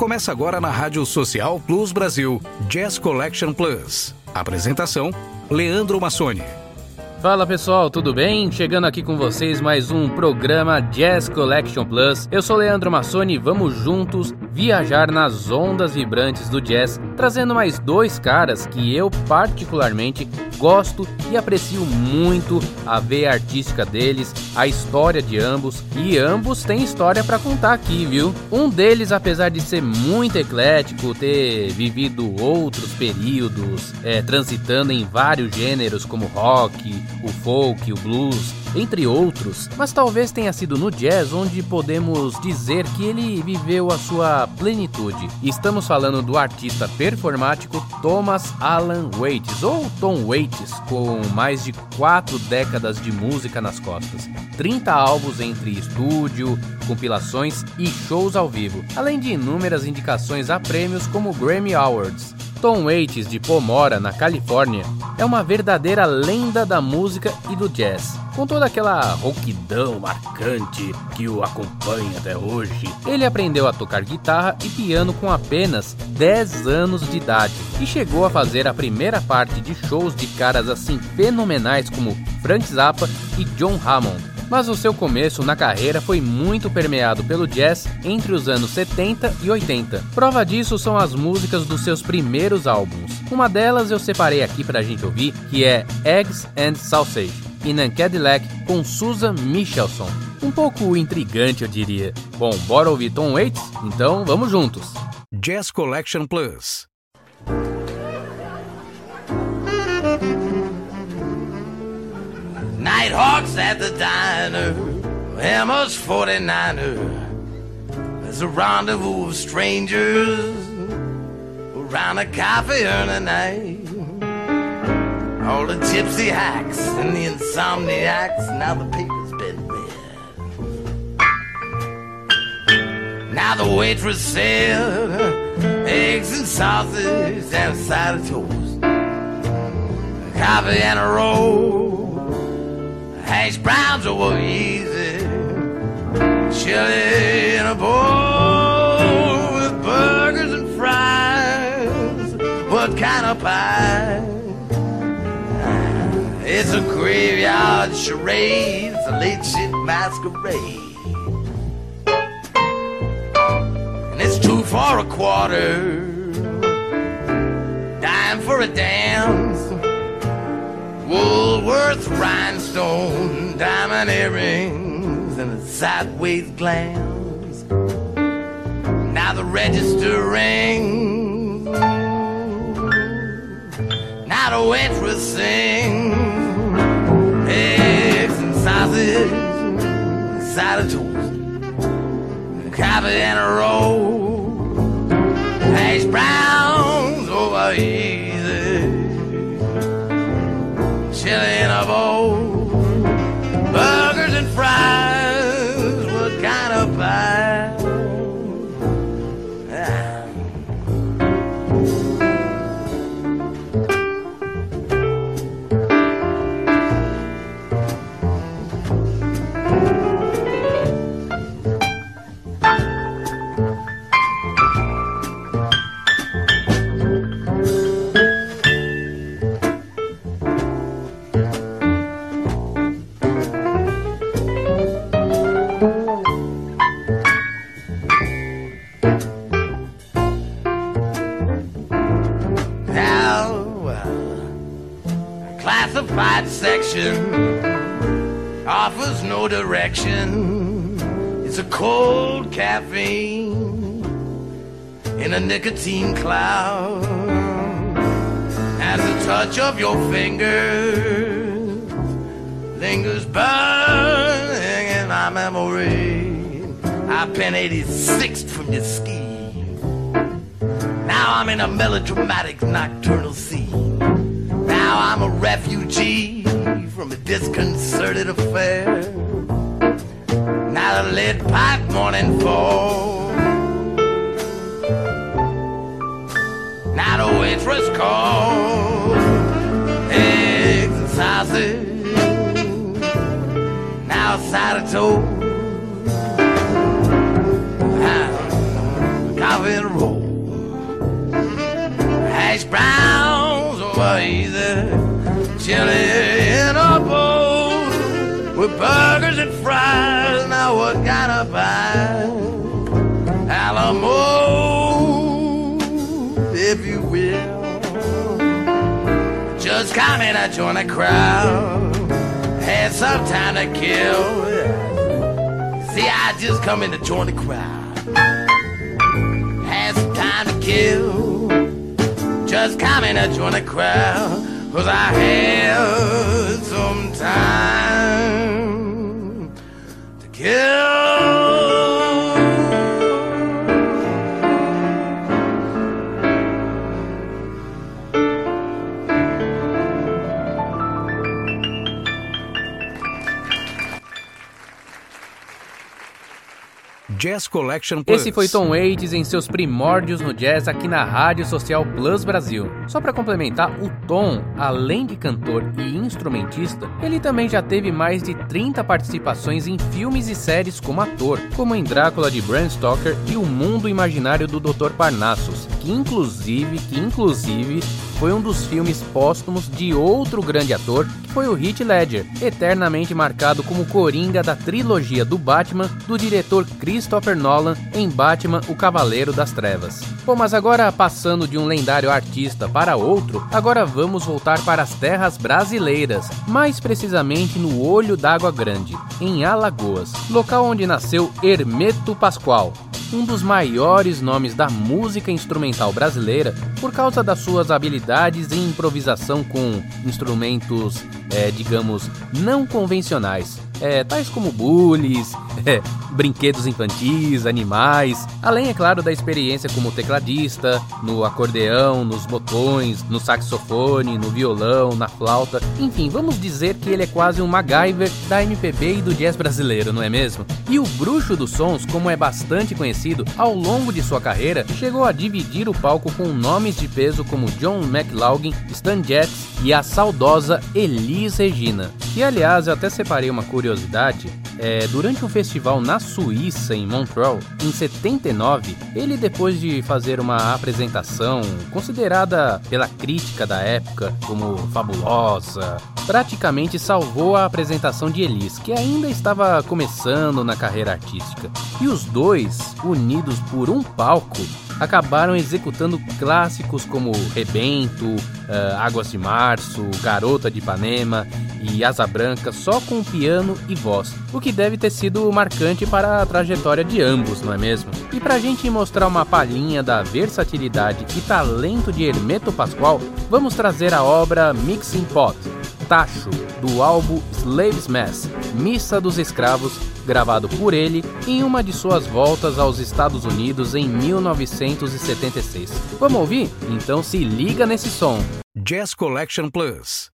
Começa agora na Rádio Social Plus Brasil, Jazz Collection Plus. Apresentação: Leandro Massoni. Fala pessoal, tudo bem? Chegando aqui com vocês mais um programa Jazz Collection Plus. Eu sou Leandro Massoni vamos juntos viajar nas ondas vibrantes do jazz, trazendo mais dois caras que eu particularmente gosto e aprecio muito a veia artística deles, a história de ambos, e ambos têm história para contar aqui, viu? Um deles, apesar de ser muito eclético, ter vivido outros períodos, é, transitando em vários gêneros como rock, o folk, o blues, entre outros, mas talvez tenha sido no jazz onde podemos dizer que ele viveu a sua plenitude. Estamos falando do artista performático Thomas Alan Waits, ou Tom Waits, com mais de quatro décadas de música nas costas, 30 álbuns entre estúdio, compilações e shows ao vivo, além de inúmeras indicações a prêmios como Grammy Awards. Tom Waits de Pomora, na Califórnia, é uma verdadeira lenda da música e do jazz. Com toda aquela rouquidão marcante que o acompanha até hoje, ele aprendeu a tocar guitarra e piano com apenas 10 anos de idade e chegou a fazer a primeira parte de shows de caras assim fenomenais como Frank Zappa e John Hammond mas o seu começo na carreira foi muito permeado pelo jazz entre os anos 70 e 80. Prova disso são as músicas dos seus primeiros álbuns. Uma delas eu separei aqui pra gente ouvir, que é Eggs and Sausage, in a Cadillac com Susan Michelson. Um pouco intrigante, eu diria. Bom, bora ouvir Tom Waits? Então vamos juntos. Jazz Collection Plus. Nighthawks at the diner, Emma's 49er. There's a rendezvous of strangers around a coffee urn at night. All the gypsy hacks and the insomniacs, now the paper's been read. Now the waitress said, eggs and sausage and a side of toast. Coffee and a roll Hash browns are easy. Chili in a bowl with burgers and fries. What kind of pie? It's a graveyard charade. It's a late shit masquerade. And it's two for a quarter. Dime for a dance. Woolworth rhinestone, diamond earrings, and a sideways glance. Now the register rings. Now the waitress sings. Sausage, side of toast, coffee and a roll, hash browns over easy chili offers no direction. It's a cold caffeine in a nicotine cloud. As the touch of your finger lingers burning in my memory. I pen 86 from your scheme. Now I'm in a melodramatic nocturnal scene. I'm a refugee from a disconcerted affair. Now the lead pipe morning fall. Now the waitress calls. Eggs and sausage. Now a side of toast. Coffee and roll. Hash browns And join the crowd. Had some time to kill. See, I just come in to join the crowd. Had some time to kill. Just come in and join the crowd. Cause I had Jazz Collection Plus. Esse foi Tom Waits em seus primórdios no jazz aqui na Rádio Social Plus Brasil. Só para complementar, o Tom, além de cantor e instrumentista, ele também já teve mais de 30 participações em filmes e séries como ator, como em Drácula de Bram Stoker e O Mundo Imaginário do Dr. Parnassus, que inclusive, que inclusive foi um dos filmes póstumos de outro grande ator, que foi o Heath Ledger, eternamente marcado como coringa da trilogia do Batman do diretor Christopher Nolan em Batman: O Cavaleiro das Trevas. Bom, mas agora passando de um lendário artista para outro, agora vamos voltar para as terras brasileiras, mais precisamente no Olho d'Água Grande, em Alagoas, local onde nasceu Hermeto Pascoal, um dos maiores nomes da música instrumental brasileira por causa das suas habilidades em improvisação com instrumentos, é, digamos, não convencionais é, tais como bullies, é, brinquedos infantis, animais, além, é claro, da experiência como tecladista, no acordeão, nos botões, no saxofone, no violão, na flauta, enfim, vamos dizer que ele é quase um MacGyver da MPB e do jazz brasileiro, não é mesmo? E o Bruxo dos Sons, como é bastante conhecido, ao longo de sua carreira, chegou a dividir o palco com nomes de peso como John McLaughlin, Stan Getz e a saudosa Elis Regina. E aliás, eu até separei uma curiosidade é, durante um festival na Suíça, em Montreal, em 79, ele, depois de fazer uma apresentação considerada pela crítica da época como fabulosa, praticamente salvou a apresentação de Elis, que ainda estava começando na carreira artística. E os dois, unidos por um palco, acabaram executando clássicos como Rebento, uh, Águas de Março, Garota de Ipanema e Asa Branca só com piano e voz, o que deve ter sido marcante para a trajetória de ambos, não é mesmo? E para a gente mostrar uma palhinha da versatilidade e talento de Hermeto Pascoal, vamos trazer a obra Mixing Pot, Tacho, do álbum Slaves Mass, Missa dos Escravos, gravado por ele em uma de suas voltas aos Estados Unidos em 1976. Vamos ouvir? Então se liga nesse som. Jazz Collection Plus.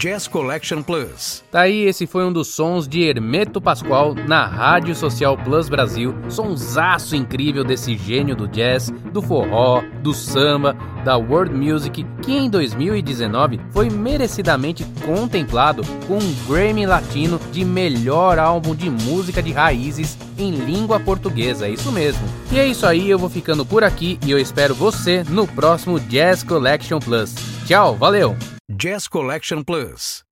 Jazz Collection Plus. Tá aí, esse foi um dos sons de Hermeto Pascoal na Rádio Social Plus Brasil. Sonsaço incrível desse gênio do jazz, do forró, do samba, da world music, que em 2019 foi merecidamente contemplado com um Grammy Latino de melhor álbum de música de raízes em língua portuguesa, é isso mesmo. E é isso aí, eu vou ficando por aqui e eu espero você no próximo Jazz Collection Plus. Tchau, valeu! Jazz Collection Plus.